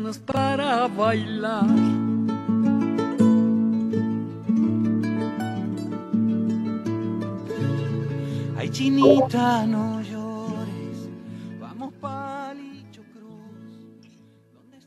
manos para bailar. Ay, chinita, no llores, vamos Palicho Cruz.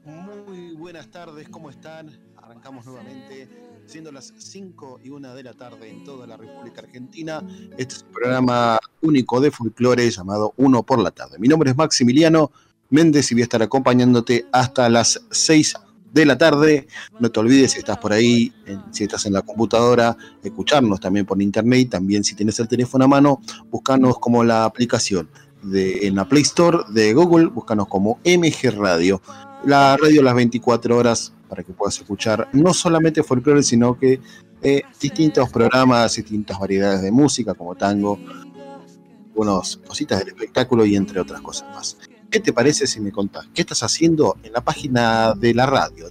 Muy buenas tardes, ¿cómo están? Arrancamos nuevamente, siendo las 5 y 1 de la tarde en toda la República Argentina. Este es un programa único de folclore llamado Uno por la tarde. Mi nombre es Maximiliano Méndez y voy a estar acompañándote hasta las 6 de la tarde. No te olvides si estás por ahí, si estás en la computadora, escucharnos también por internet. También si tienes el teléfono a mano, buscarnos como la aplicación de, en la Play Store de Google, búscanos como MG Radio. La radio las 24 horas para que puedas escuchar no solamente folclore, sino que eh, distintos programas, distintas variedades de música como tango, unas cositas del espectáculo y entre otras cosas más. ¿Qué te parece si me contás qué estás haciendo en la página de la radio?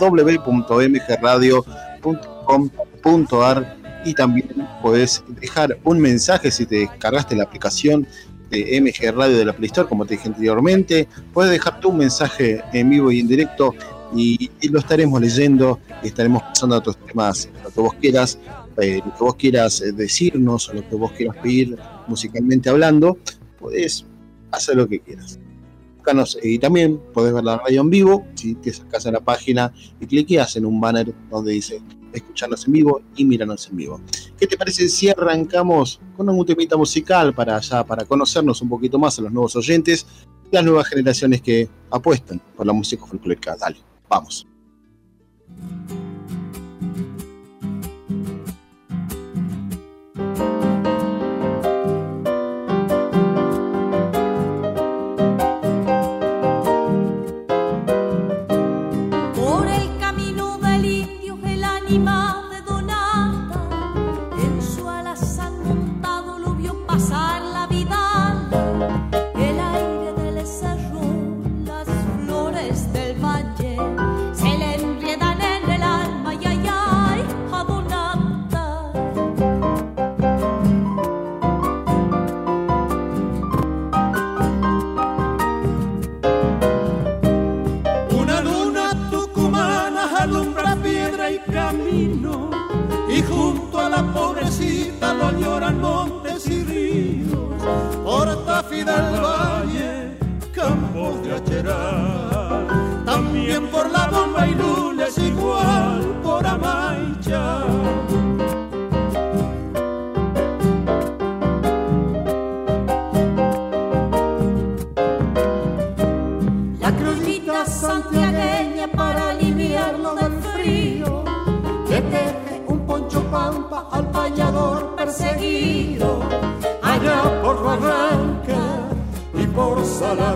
www.mgradio.com.ar y también puedes dejar un mensaje si te descargaste la aplicación de MG Radio de la Play Store, como te dije anteriormente. Puedes dejar tu mensaje en vivo y en directo y, lo estaremos leyendo y estaremos pasando a tus temas, lo que vos quieras, eh, lo que vos quieras decirnos o lo que vos quieras pedir musicalmente hablando, puedes hacer lo que quieras y también podés ver la radio en vivo si te sacas a la página y cliqueas en un banner donde dice escucharnos en vivo y mirarnos en vivo. ¿Qué te parece si arrancamos con un temita musical para allá, para conocernos un poquito más a los nuevos oyentes y las nuevas generaciones que apuestan por la música folclórica? Dale, vamos.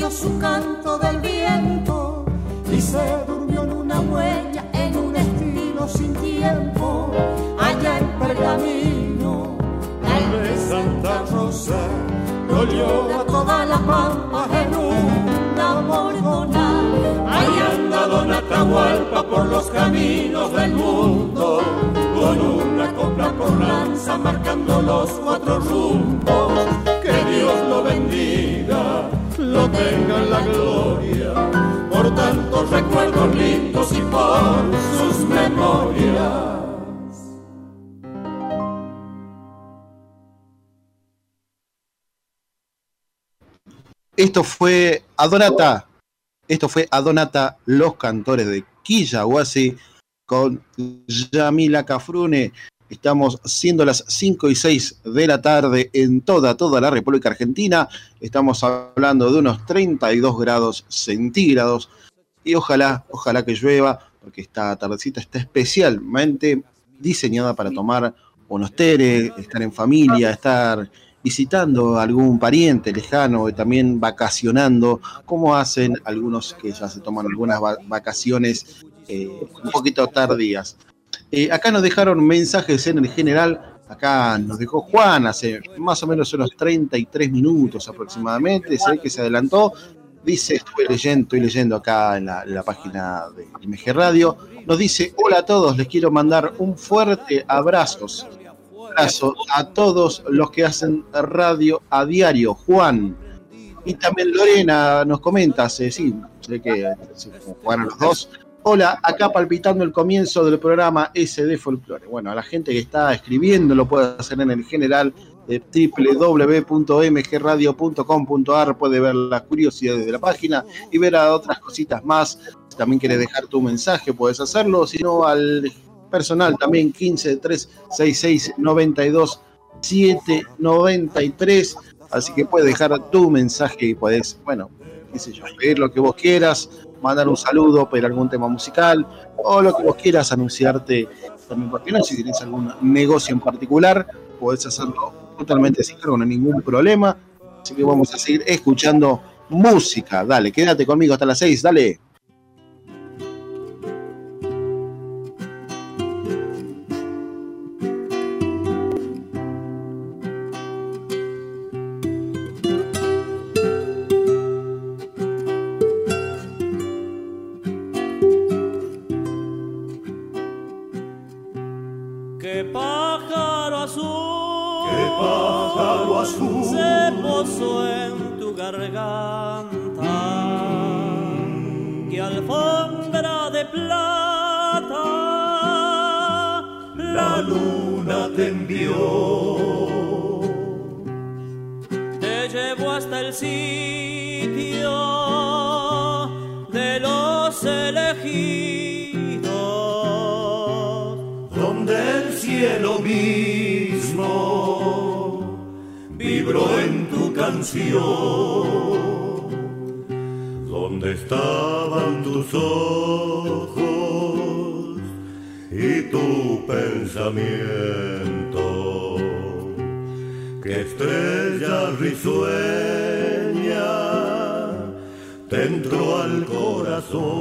perdió su canto del viento y se durmió en una huella, en un estilo sin tiempo, allá en Pergamino, tal vez Santa Rosa, dolió a toda la pampa en una morgona. Ahí anda Don Atahualpa por los caminos del mundo, con una copla por lanza marcando los cuatro rumbos. Que Dios lo bendiga lo tenga en la gloria, por tantos recuerdos lindos y por sus memorias. Esto fue Adonata. Esto fue Adonata, los cantores de Quillahuasi con Yamila Cafrune. Estamos siendo las 5 y 6 de la tarde en toda, toda la República Argentina. Estamos hablando de unos 32 grados centígrados. Y ojalá, ojalá que llueva, porque esta tardecita está especialmente diseñada para tomar unos teres, estar en familia, estar visitando a algún pariente lejano y también vacacionando, como hacen algunos que ya se toman algunas vacaciones eh, un poquito tardías. Eh, acá nos dejaron mensajes en el general, acá nos dejó Juan hace más o menos unos 33 minutos aproximadamente, sé que se adelantó, dice, estoy leyendo, estoy leyendo acá en la, página de MG Radio, nos dice, hola a todos, les quiero mandar un fuerte abrazos abrazo a todos los que hacen radio a diario. Juan. Y también Lorena nos comenta, sí, sé que jugaron los dos. Hola, acá palpitando el comienzo del programa SD Folklore. Bueno, a la gente que está escribiendo lo puede hacer en el general de www.mgradio.com.ar, puede ver las curiosidades de la página y ver a otras cositas más. Si también quieres dejar tu mensaje, puedes hacerlo, si no al personal también 15 366 92 793. Así que puedes dejar tu mensaje y puedes, bueno, qué sé yo, pedir lo que vos quieras, mandar un saludo, pedir algún tema musical o lo que vos quieras, anunciarte también, porque no, si tienes algún negocio en particular, podés hacerlo totalmente sin cargo, no hay ningún problema. Así que vamos a seguir escuchando música. Dale, quédate conmigo hasta las 6, dale.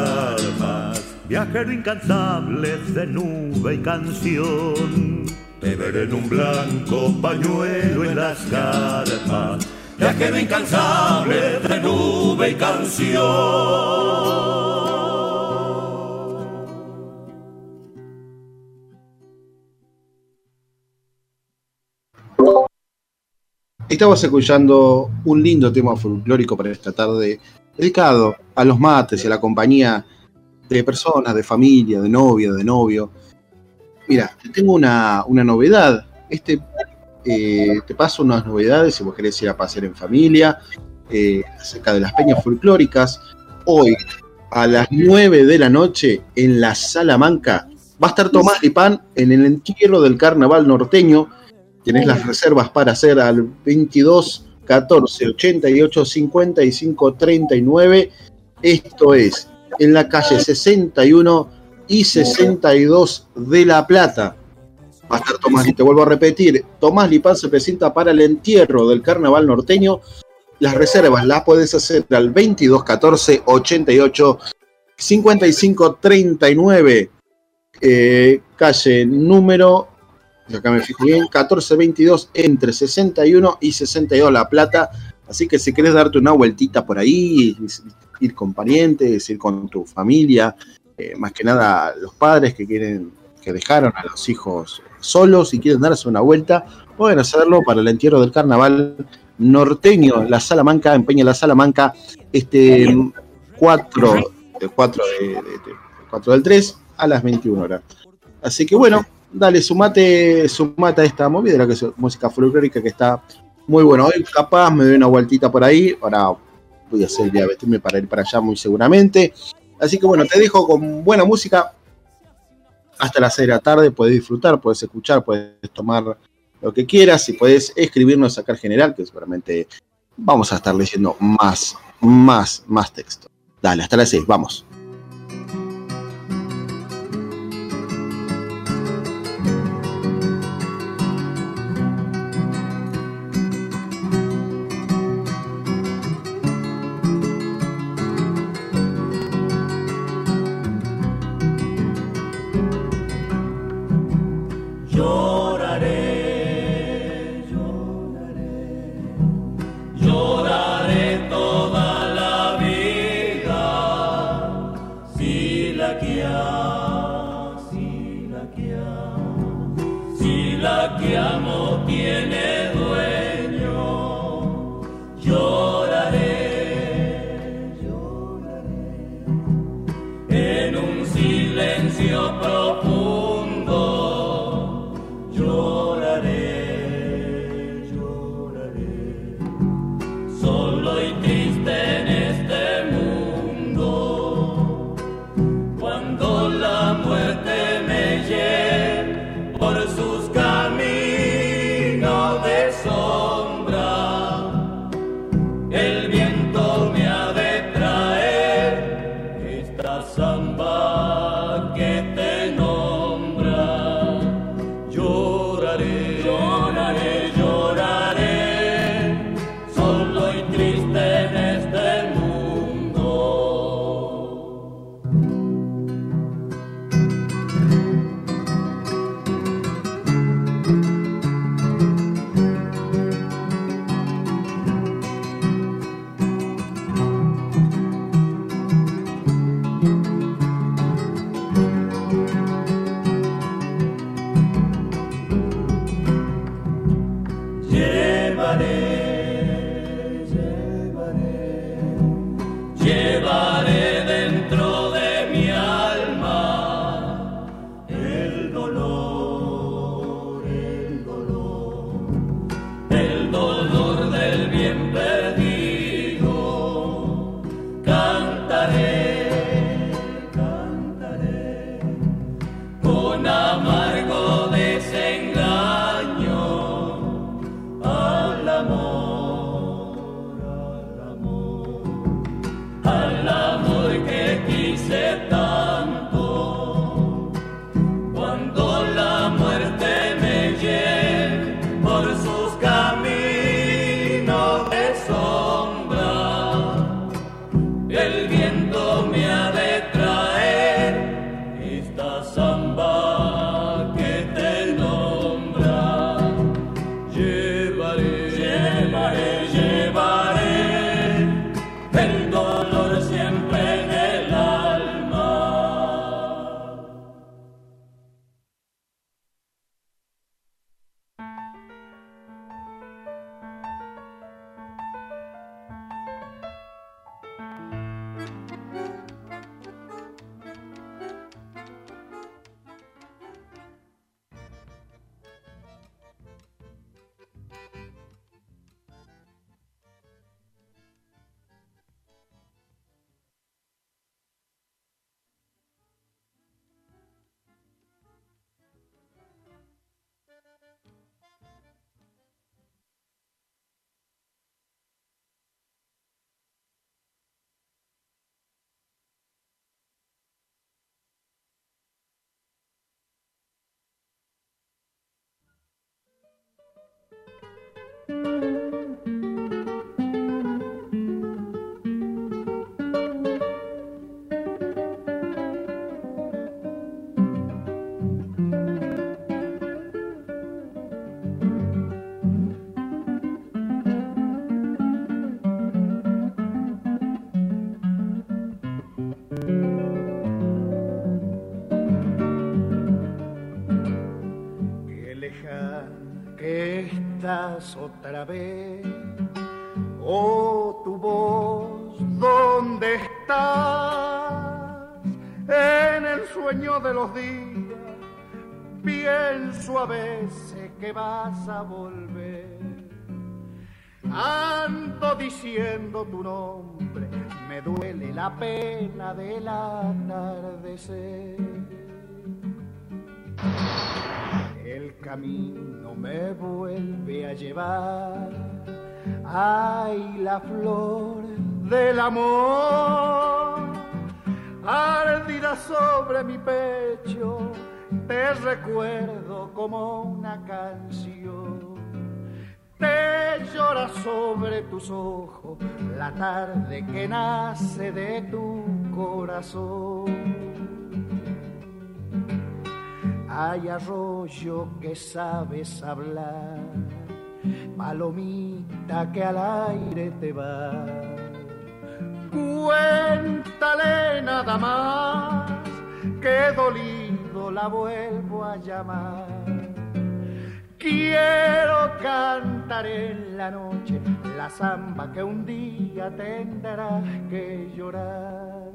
calmas. Viajero incansable de nube y canción. Te veré en un blanco pañuelo en las carpas. Viajero incansable de nube y canción. Estamos escuchando un lindo tema folclórico para esta tarde, dedicado a los mates y a la compañía de personas, de familia, de novia, de novio. Mira, tengo una, una novedad. Este, eh, te paso unas novedades si vos querés ir a pasear en familia, eh, acerca de las peñas folclóricas. Hoy, a las 9 de la noche, en la Salamanca, va a estar Tomás Lipán en el entierro del carnaval norteño Tienes las reservas para hacer al 22 14 88 55 39. Esto es en la calle 61 y 62 de La Plata. Va a estar Tomás, y te vuelvo a repetir, Tomás Lipán se presenta para el entierro del carnaval norteño. Las reservas las puedes hacer al 22 14 88 55 39. calle número acá me fijo bien, 1422 entre 61 y 62 La Plata. Así que si querés darte una vueltita por ahí, ir con parientes, ir con tu familia, eh, más que nada los padres que quieren, que dejaron a los hijos solos y quieren darse una vuelta, pueden hacerlo para el entierro del carnaval norteño, la Salamanca, empeña la Salamanca, este 4, 4, de, 4 del 3 a las 21 horas. Así que bueno, dale, sumate, sumate a esta movida, la que es música folclórica que está muy bueno. Hoy capaz me doy una vueltita por ahí, ahora voy a hacer ya vestirme para ir para allá muy seguramente. Así que bueno, te dejo con buena música hasta las 6 de la tarde, puedes disfrutar, puedes escuchar, puedes tomar lo que quieras y puedes escribirnos acá al general, que seguramente vamos a estar leyendo más, más, más texto. Dale, hasta las 6, vamos. Vas a volver. Ando diciendo tu nombre, me duele la pena del atardecer. El camino me vuelve a llevar, ay la flor del amor, ardida sobre mi pecho, te recuerdo como una canción te llora sobre tus ojos la tarde que nace de tu corazón. Hay arroyo que sabes hablar, palomita que al aire te va. Cuéntale nada más que la vuelvo a llamar Quiero cantar en la noche la samba que un día tendrás que llorar.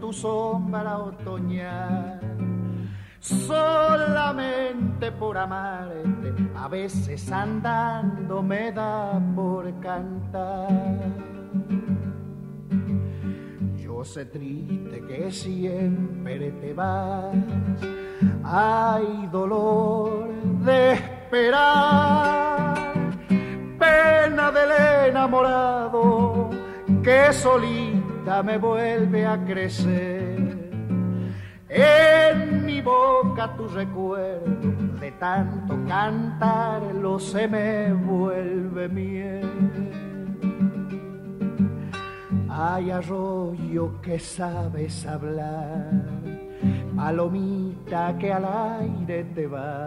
Tu sombra otoñal. Solamente por amarte, a veces andando me da por cantar. Yo sé triste que siempre te vas hay dolor de esperar, pena del enamorado que me vuelve a crecer. En mi boca tu recuerdo de tanto cantarlo se me vuelve miel. Hay arroyo que sabes hablar palomita que al aire te va.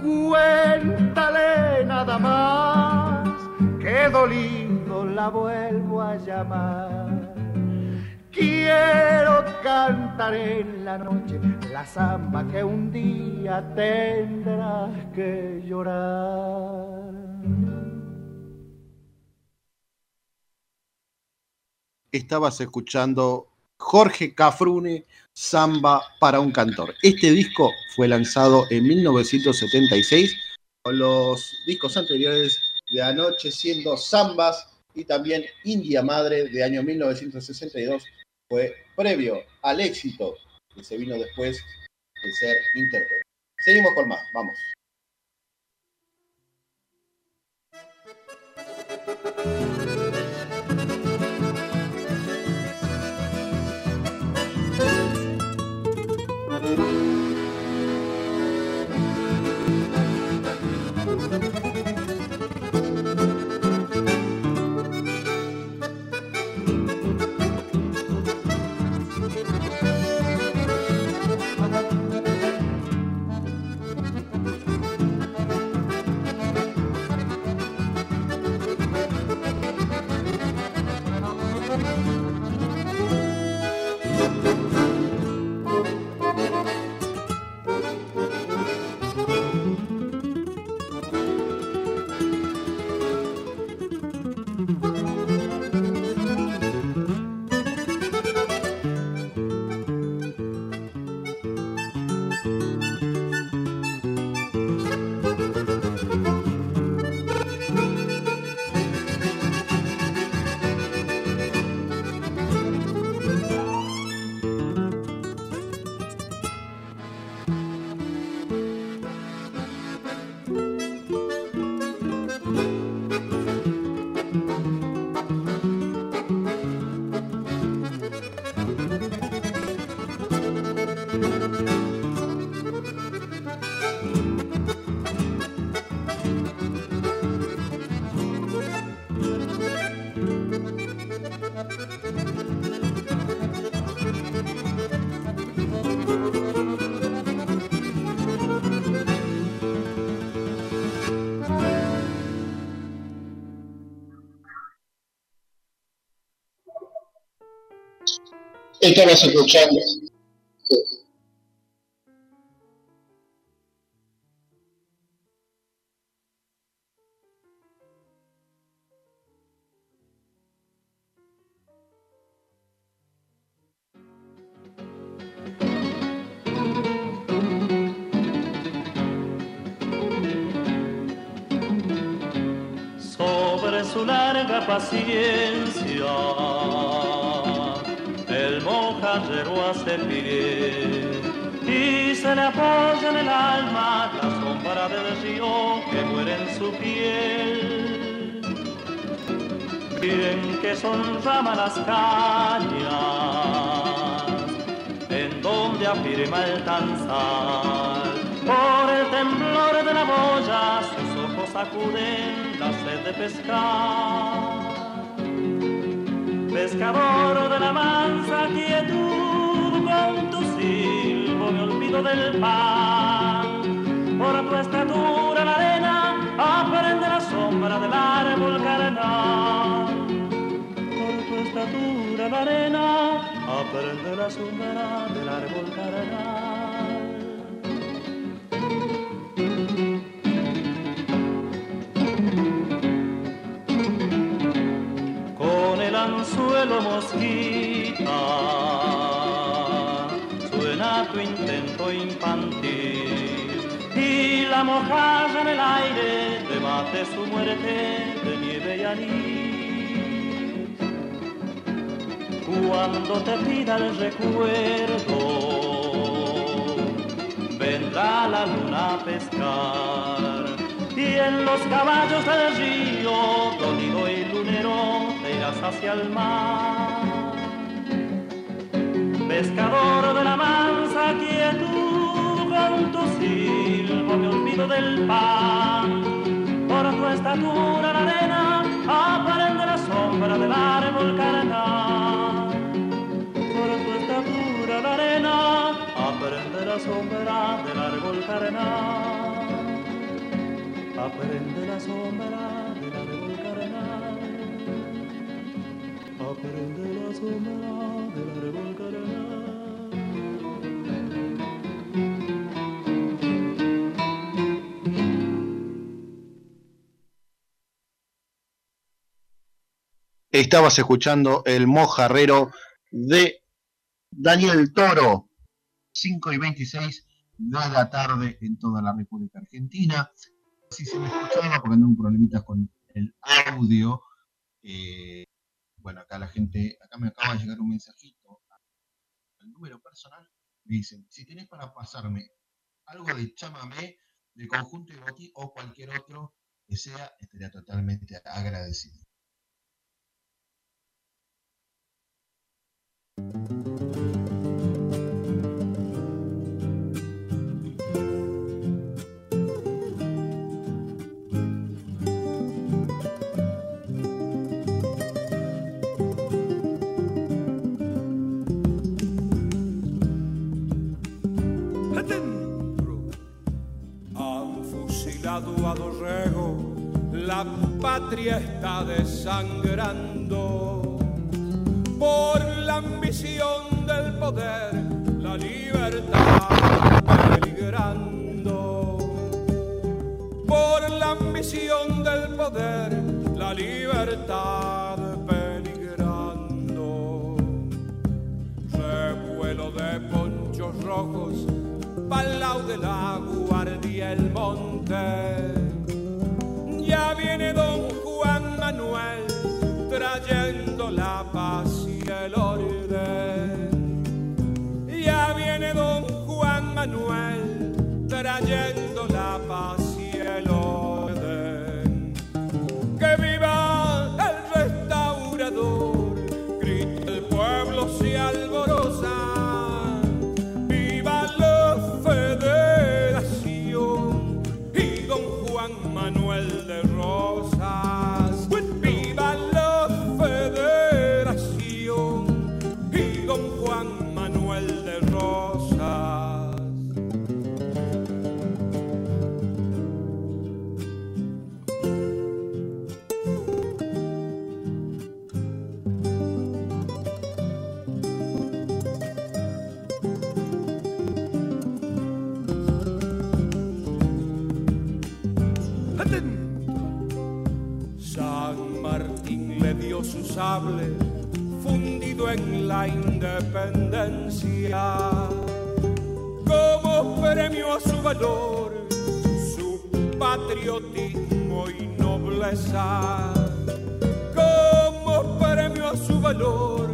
Cuéntale nada más que la vuelvo a llamar. Quiero cantar en la noche la samba que un día tendrás que llorar. Estabas escuchando Jorge Cafrune, Samba para un cantor. Este disco fue lanzado en 1976 con los discos anteriores de Anoche siendo Zambas y también India Madre de año 1962 fue previo al éxito que se vino después de ser intérprete. Seguimos con más, vamos. thank Estabas escuchando. Sobre del pan. Por tu estatura la arena aprende la sombra del árbol carnal. Por tu estatura la arena aprende la sombra del árbol carnal. con el anzuelo mosquita tu intento infantil. Y la mojaja en el aire debate su muerte de nieve y anís. Cuando te pida el recuerdo vendrá la luna a pescar. Y en los caballos del río, dolido y lunero, te irás hacia el mar. Pescador de la mansa quietud, con tu silbo me olvido del pan. Por tu estatura la arena aprende la sombra del árbol carnal. Por tu estatura la arena aprende la sombra del árbol carnal aprende la sombra del árbol carnal. Aprende la sombra del árbol carnal. Estabas escuchando el mojarrero de Daniel Toro, 5 y 26 de la tarde en toda la República Argentina. Si se me escuchaba, porque un problemitas con el audio. eh, bueno, acá la gente, acá me acaba de llegar un mensajito al número personal. Me dicen, si tenés para pasarme algo de chamamé, de conjunto y boti o cualquier otro que sea, estaría totalmente agradecido. Han fusilado a Dorrego, la patria está desangrando. Por ambición del poder, la libertad peligrando. Por la ambición del poder, la libertad peligrando. Revuelo de ponchos rojos, palau de la guardia el monte. Ya viene don Juan Manuel trayendo la paz y el orden. Manuel trayendo la paz sable fundido en la independencia. Como premio a su valor, su patriotismo y nobleza. Como premio a su valor,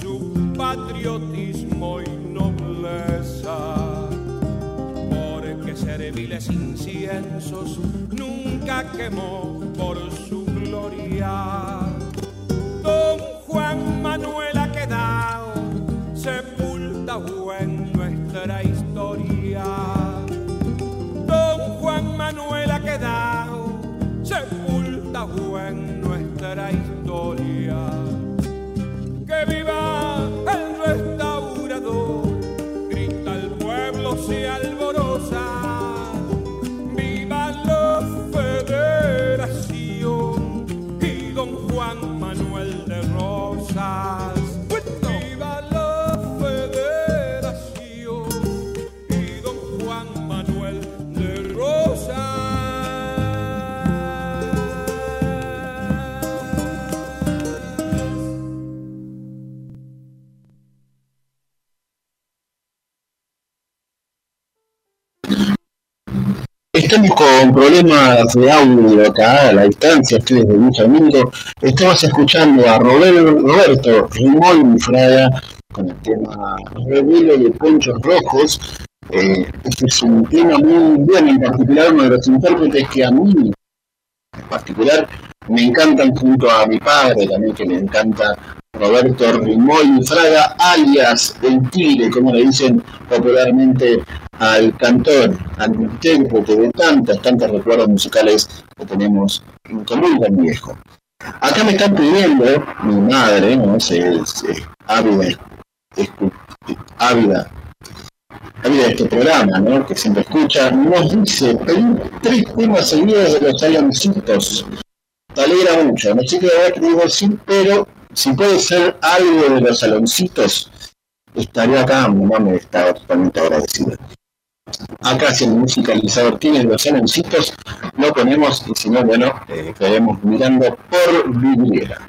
su patriotismo y nobleza. Porque serviles inciensos nunca quemó Estamos con problemas de audio acá a la distancia, estoy desde Villa Domingo. Estamos escuchando a Roberto Rimón Fraga con el tema Revelo de Ponchos Rojos. Eh, este es un tema muy bueno, en particular uno de los intérpretes que a mí en particular me encantan junto a mi padre también que le encanta Roberto Rimón Fraga, alias El Tigre, como le dicen popularmente al cantor, al intérprete de tantos, tantos recuerdos musicales que tenemos en común con viejo. Acá me están pidiendo, mi madre, ¿no? Es, es- es ávida, escu- ávida, de este programa, ¿no? Que siempre escucha, nos dice, tres temas seguidos de los Aloncitos. Te alegra mucho, no sé qué haber querido decir, pero si puede ser algo de los Aloncitos, estaría acá, mi mamá me está totalmente agradecida. Acá si el musicalizador tiene los aloncitos, lo ponemos y si no, bueno, eh, mirando por vidriera.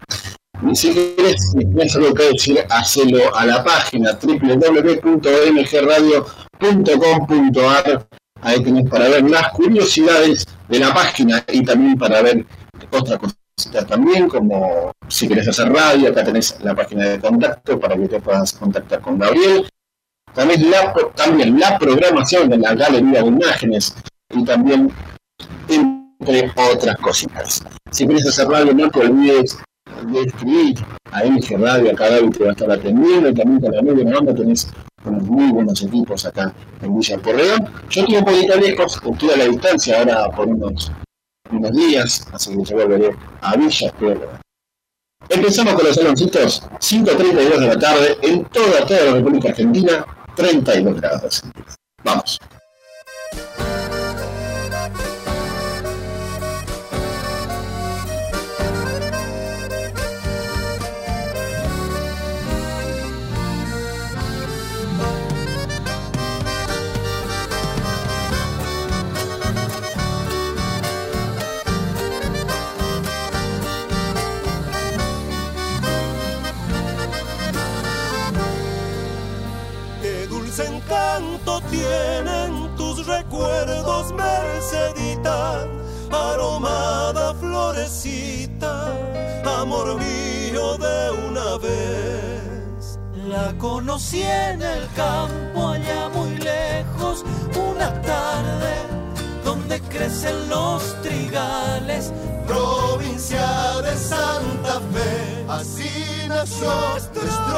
Si quieres, si tienes algo que decir, hacelo a la página www.mgradio.com.ar. Ahí tenés para ver las curiosidades de la página y también para ver otra cosita también, como si querés hacer radio, acá tenés la página de contacto para que te puedas contactar con Gabriel también la, también la programación de la galería de imágenes y también entre otras cositas. Si quieres hacer radio, no te olvides de escribir a MG Radio, acá David te va a estar atendiendo y también con la media banda tenés unos muy buenos equipos acá en Villa Porredón. Yo estoy un poquito lejos, estoy a la distancia ahora por unos, unos días, así que yo volveré a Villa, pero Empezamos con los saloncitos, 5.32 de la tarde, en toda, toda la República Argentina, 32 grados. Vamos. Conocí en el campo allá muy lejos, una tarde donde crecen los trigales, provincia de Santa Fe. Así nació nuestro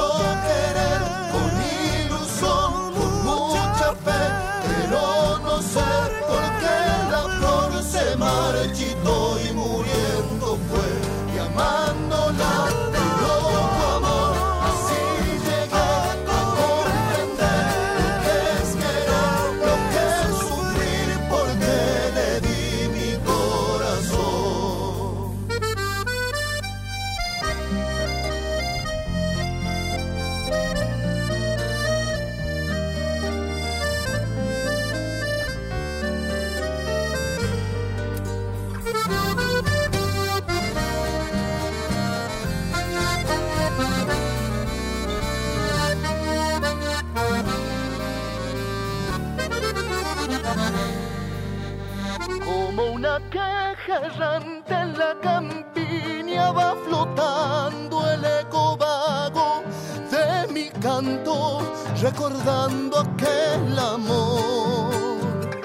errante en la campiña va flotando el eco vago de mi canto, recordando aquel amor.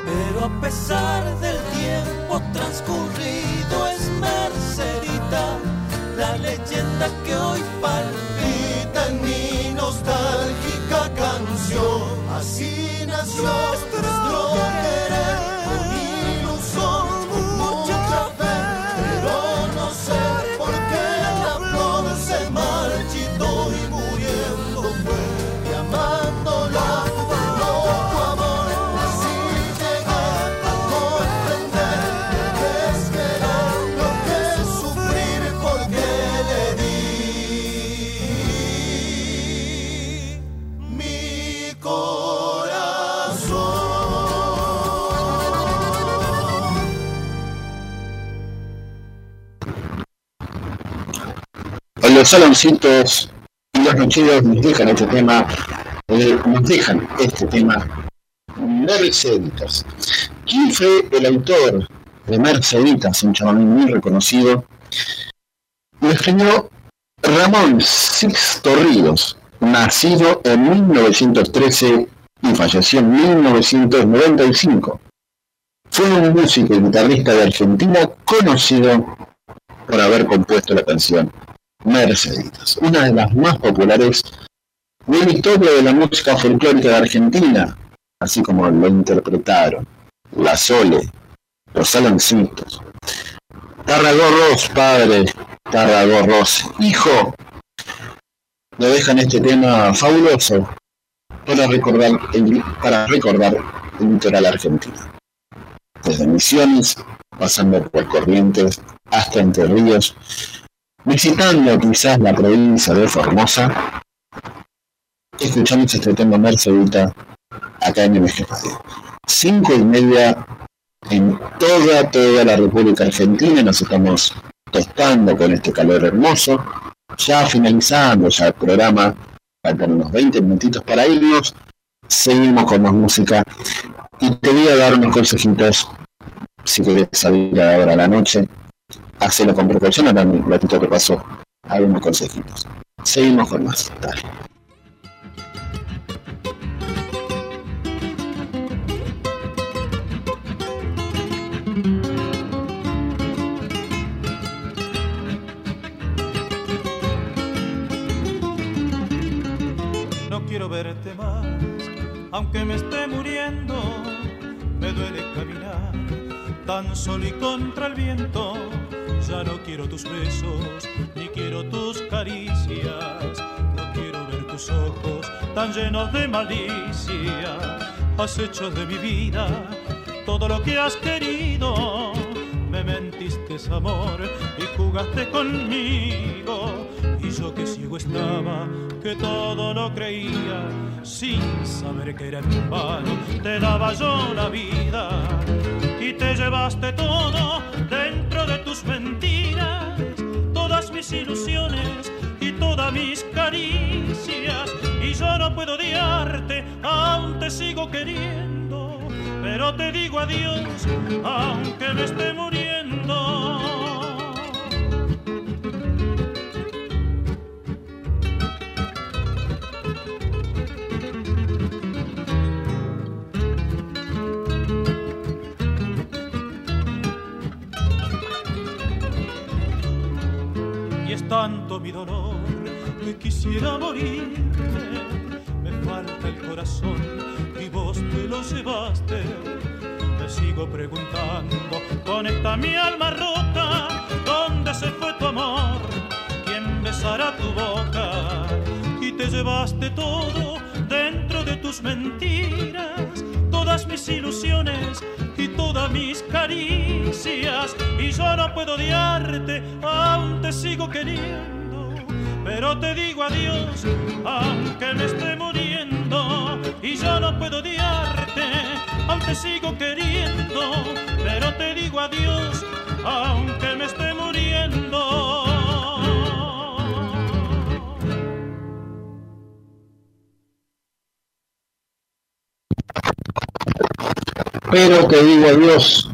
Pero a pesar del tiempo transcurrido es Mercedita la leyenda que hoy palpita en mi nostálgica canción. Así nació nuestro querer. Los saloncitos y los nocheros nos dejan este tema, eh, nos dejan este tema Merceditas. ¿Quién fue el autor de Merceditas, un chaval muy reconocido? Lo escribió Ramón Sixto Ríos, nacido en 1913 y falleció en 1995. Fue un músico y guitarrista de Argentina conocido por haber compuesto la canción Merceditas, una de las más populares de la historia de la música folclórica de Argentina, así como lo interpretaron La Sole, Los Saloncitos, Tarragorros padre, Tarragorros hijo, lo dejan este tema fabuloso para recordar el, para recordar el litoral argentino. Desde Misiones, pasando por Corrientes hasta Entre Ríos, visitando quizás la provincia de Formosa, escuchamos este tema Mercedita acá en MG Radio. Cinco y media en toda, toda la República Argentina, nos estamos tostando con este calor hermoso, ya finalizando ya el programa, faltan unos 20 minutitos para irnos, seguimos con más música. Y te voy a dar unos consejitos si querés salir ahora a la noche hacelo con precaución, ahora un ratito que pasó algunos consejitos. Seguimos con más. Dale. No quiero verte más, aunque me esté muriendo, me duele caminar tan solo y contra el viento ya no quiero tus besos, ni quiero tus caricias. No quiero ver tus ojos tan llenos de malicia. Has hecho de mi vida todo lo que has querido. Me mentiste amor y jugaste conmigo. Y yo que ciego estaba, que todo lo creía, sin saber que era en vano, te daba yo la vida y te llevaste todo dentro de tus mentiras, todas mis ilusiones y todas mis caricias. Y yo no puedo odiarte, aún te sigo queriendo, pero te digo adiós, aunque me esté muriendo. Tanto mi dolor que quisiera morirme. Me falta el corazón y vos te lo llevaste. Me sigo preguntando con esta mi alma rota, ¿dónde se fue tu amor? ¿Quién besará tu boca? Y te llevaste todo dentro de tus mentiras, todas mis ilusiones y todas mis caricias. Y yo no puedo odiarte, aún te sigo queriendo. Pero te digo adiós, aunque me esté muriendo. Y yo no puedo odiarte, aún te sigo queriendo. Pero te digo adiós, aunque me esté muriendo. Pero te digo adiós,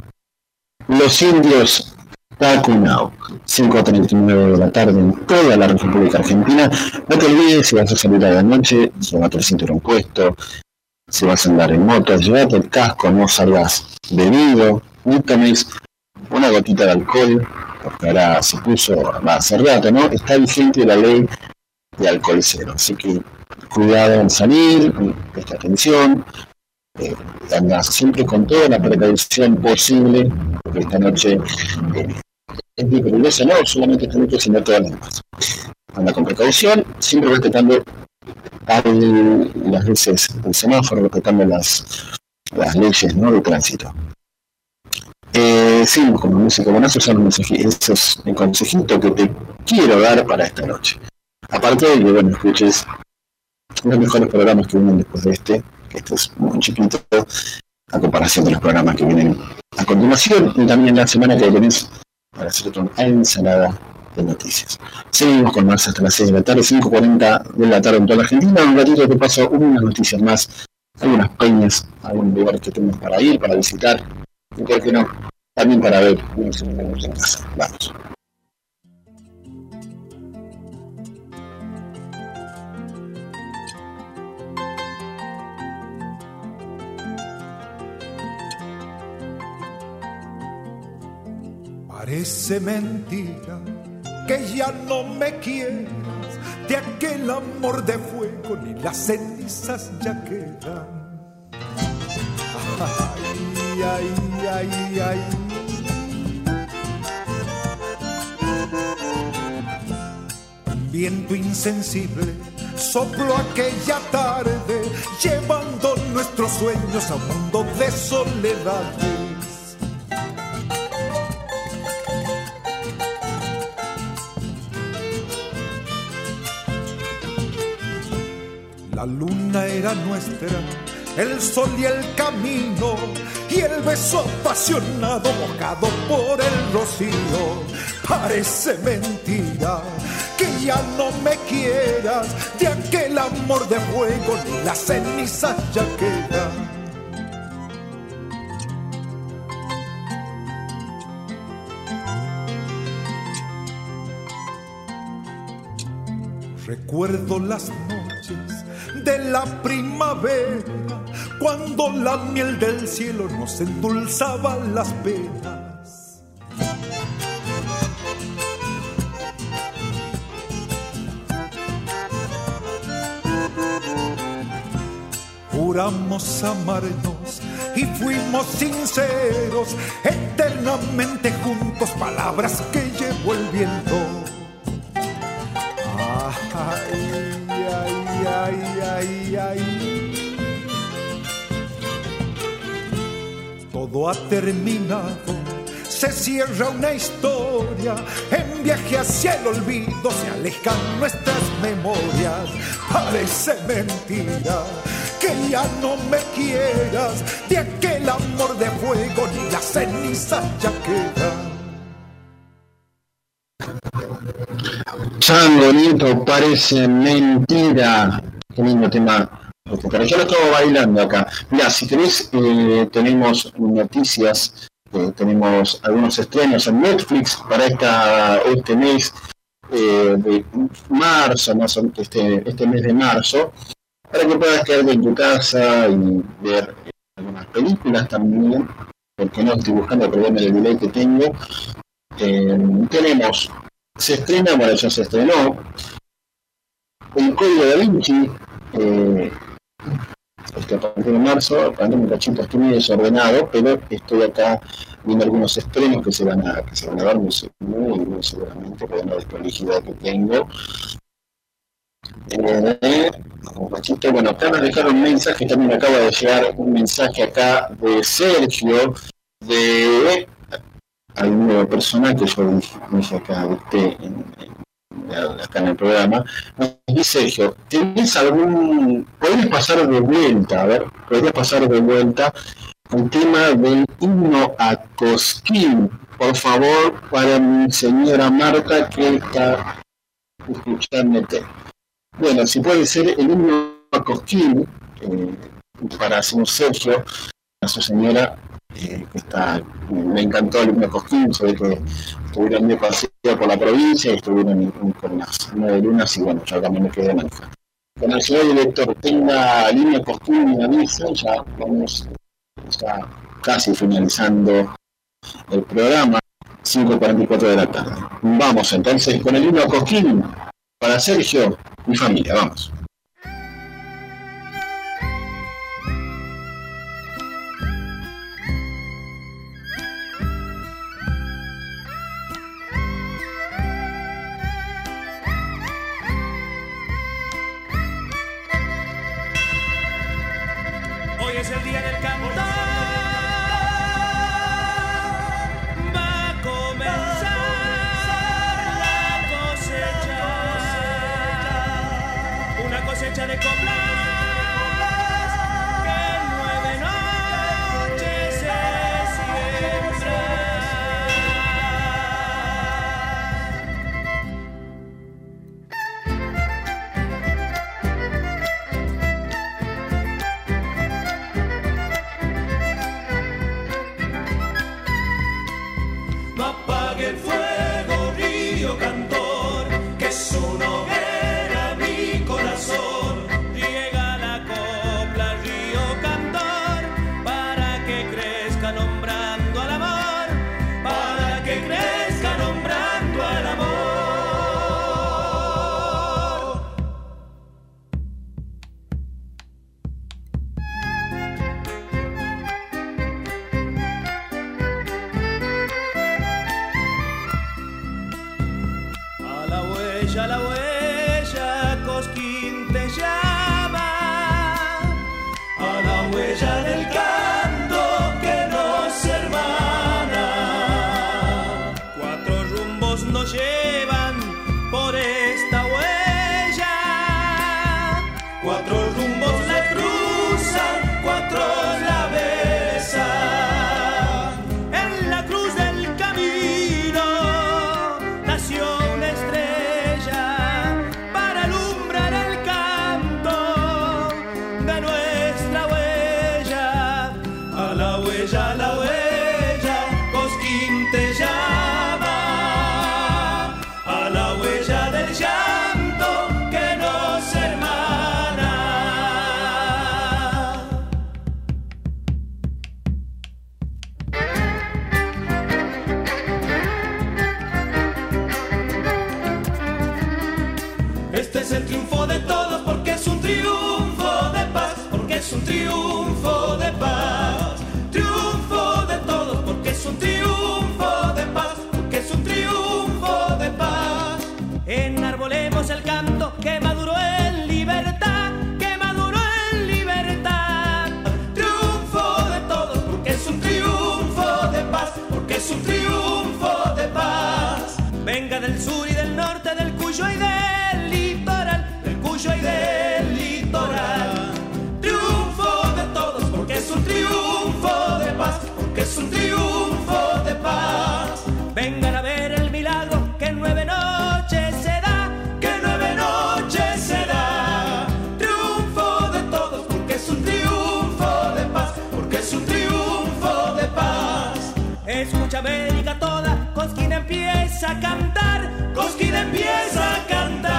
Los indios Tacunao, 5.39 de la tarde en toda la República Argentina. No te olvides, si vas a salir a la noche, llévate el cinturón puesto, si vas a andar en moto, llévate el casco, no salgas bebido, no tomes una gotita de alcohol, porque ahora se puso, va, hace rato, ¿no? Está vigente la ley de alcohol cero, así que cuidado al salir, presta atención, eh, siempre con toda la precaución posible, porque esta noche eh, es muy peligrosa, no solamente esta noche, sino todas las demás. Anda con precaución, siempre respetando las veces el semáforo, respetando las, las leyes ¿no? de tránsito. Eh, seguimos con música. Bueno, esos son ese es el consejito que te quiero dar para esta noche. Aparte de que, bueno, escuches los mejores programas que vienen después de este, que este es muy chiquito, a comparación de los programas que vienen a continuación, y también la semana que viene para hacer otra ensalada de noticias. Seguimos con más hasta las 6 de la tarde, 5.40 de la tarde en toda la Argentina. Un ratito te paso unas noticias más, algunas peñas, algún lugar que tenemos para ir, para visitar, y por qué no, también para ver. Vamos. Parece mentira que ya no me quieras, de aquel amor de fuego ni las cenizas ya quedan. Ay, ay, ay, ay. Viento insensible sopló aquella tarde, llevando nuestros sueños a un mundo de soledades. La luna era nuestra, el sol y el camino, y el beso apasionado mojado por el rocío. Parece mentira que ya no me quieras, de aquel amor de fuego ni las cenizas ya quedan. Recuerdo las noches de la primavera, cuando la miel del cielo nos endulzaba las penas. Juramos amarnos y fuimos sinceros, eternamente juntos, palabras que llevó el viento. Ha terminado, se cierra una historia. En viaje hacia el olvido se alejan nuestras memorias. Parece mentira que ya no me quieras, de aquel amor de fuego ni las cenizas ya quedan. Chango Nieto, parece mentira. Qué lindo tema. Pero yo lo estaba bailando acá. Mira, si querés, eh, tenemos noticias, eh, tenemos algunos estrenos en Netflix para esta, este mes eh, de marzo, más o- este, este mes de marzo, para que puedas quedarte en tu casa y ver algunas películas también, porque no estoy buscando el problema del delay que tengo. Tenemos se estrena, bueno, ya se estrenó, el Código da Vinci, este, a partir de marzo, para un cachito estoy muy desordenado, pero estoy acá viendo algunos estrenos que se van a, que se van a dar muy, se- muy, muy seguramente, por la desprolijidad que tengo. Eh, un cachito, bueno, acá me dejaron un mensaje, también me acaba de llegar un mensaje acá de Sergio, de algún nuevo persona que yo dije acá, ¿viste? En- en- acá en el programa, dice Sergio, ¿tenés algún, podrías pasar de vuelta, a ver, podrías pasar de vuelta el tema del himno a Cosquín, por favor, para mi señora Marta que está escuchándote. Bueno, si puede ser el himno a Cosquín, eh, para señor Sergio, a su señora, eh, está, me encantó Alumnos Cosquín, se que estuvieron de paseo por la provincia y estuvieron con las nueve lunas y bueno, yo también me quedé en Alfa. Cuando el señor director tenga línea Cosquín y avisa, ya vamos ya casi finalizando el programa, 5.44 de la tarde. Vamos entonces con el himno Cosquín para Sergio y familia, vamos. a cantar, Cosquín empieza a cantar.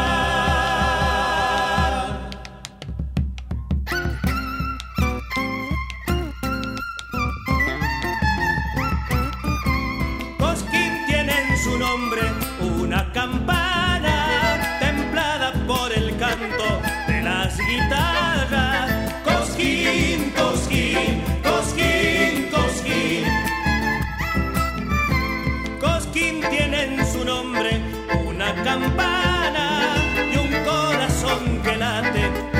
Cosquín tiene en su nombre una campana templada por el canto de las guitarras. campana y un corazón que late.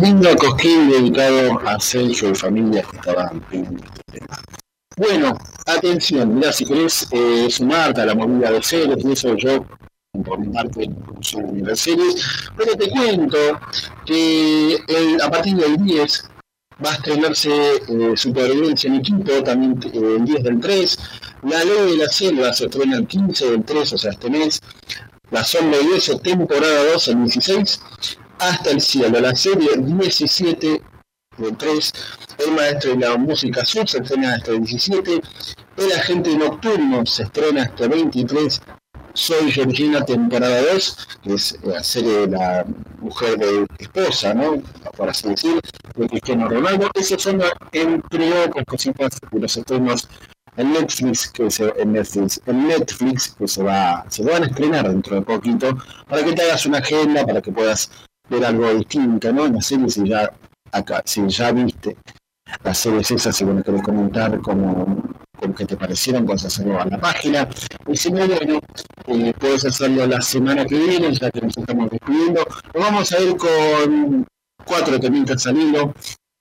Lindo cosquín dedicado a Sergio y familia que estaban. Bueno, atención, mira, si querés eh, sumarte a la movida de series, y eso yo, por mi parte, soy ni de series, pero te cuento que el- a partir del 10 va a estrenarse eh, Supervivencia en equipo, también eh, el 10 del 3, La Ley de la Selva se estrena el 15 del 3, o sea, este mes, La Sombra y eso, temporada 2, el 16, Hasta el Cielo, la serie 17 del 3, El Maestro de la Música Sur se estrena hasta el 17, El Agente Nocturno se estrena hasta el 23, Soy Georgina, temporada 2, que es la serie de la mujer de esposa, ¿no? Por así decir, de Cristiano Ronaldo. Esos son, entre otras cositas, de los estrenos en Netflix, que se, en Netflix, en Netflix, que se va, se van a estrenar dentro de poquito, para que te hagas una agenda, para que puedas ver algo distinto, ¿no? En la serie, si ya, acá, si ya viste las series esas, si bueno, querés comentar cómo, cómo que te parecieron, puedes hacerlo a la página. Y si no, bueno, eh, puedes hacerlo la semana que viene, ya que nos estamos despidiendo. Nos vamos a ir con cuatro temitas al hilo.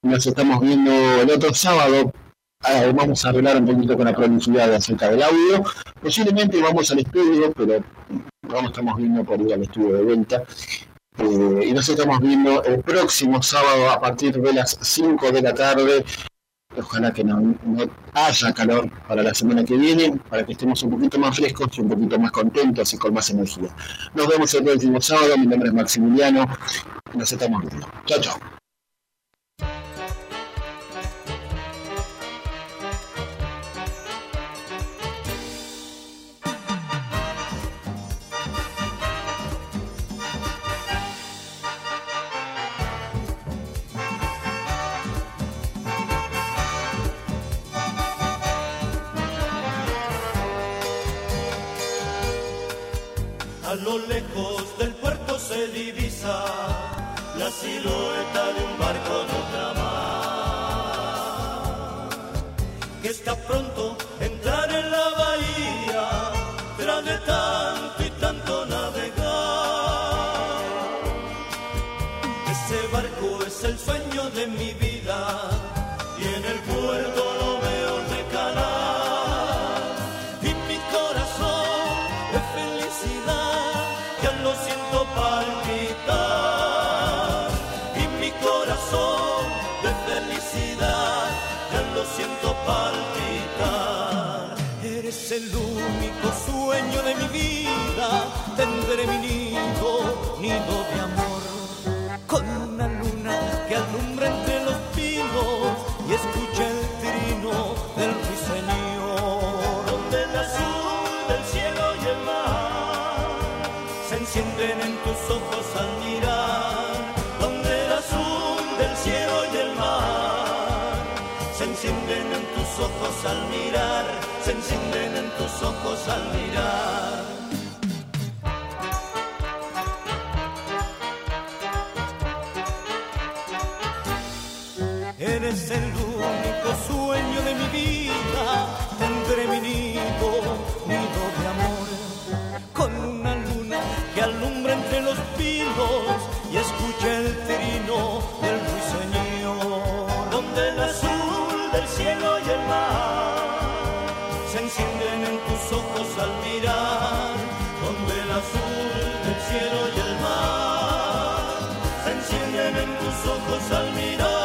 Nos estamos viendo el otro sábado. Vamos a hablar un poquito con la prolijidad acerca del audio. Posiblemente vamos al estudio, pero vamos estamos viendo por ir al estudio de vuelta. Eh, y nos estamos viendo el próximo sábado a partir de las 5 de la tarde. Ojalá que no, no haya calor para la semana que viene, para que estemos un poquito más frescos y un poquito más contentos y con más energía. Nos vemos el próximo sábado. Mi nombre es Maximiliano. Nos estamos viendo. Chao, chao. Lo lejos del puerto se divisa la silueta de un barco de ultramar que está pronto único sueño de mi vida tendré mi nido nido de amor al mirar se encienden en tus ojos al mirar. Eres el único sueño de mi vida, tendré mi nido, nido de amor, con una luna que alumbra entre los pinos al mirar, donde el azul del cielo y el mar se encienden en tus ojos al mirar.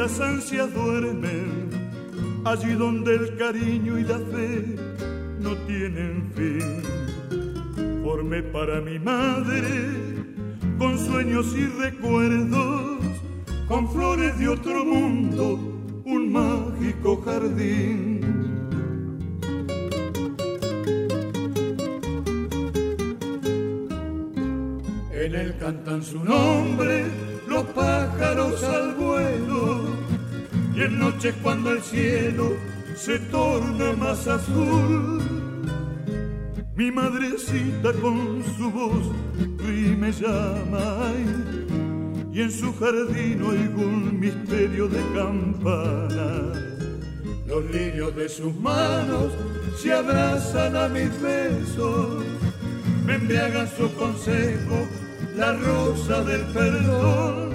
Las ansias duermen, allí donde el cariño y la fe no tienen fin. Formé para mi madre con sueños y recuerdos, con flores de otro mundo, un mágico jardín. En él cantan su nombre cuando el cielo se torna más azul. Mi madrecita con su voz y me llama y en su jardín oigo un misterio de campanas. Los lirios de sus manos se abrazan a mis besos, me embriagan su consejo la rosa del perdón.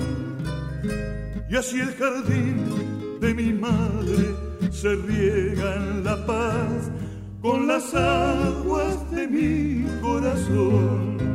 Y así el jardín de mi madre se riega en la paz con las aguas de mi corazón.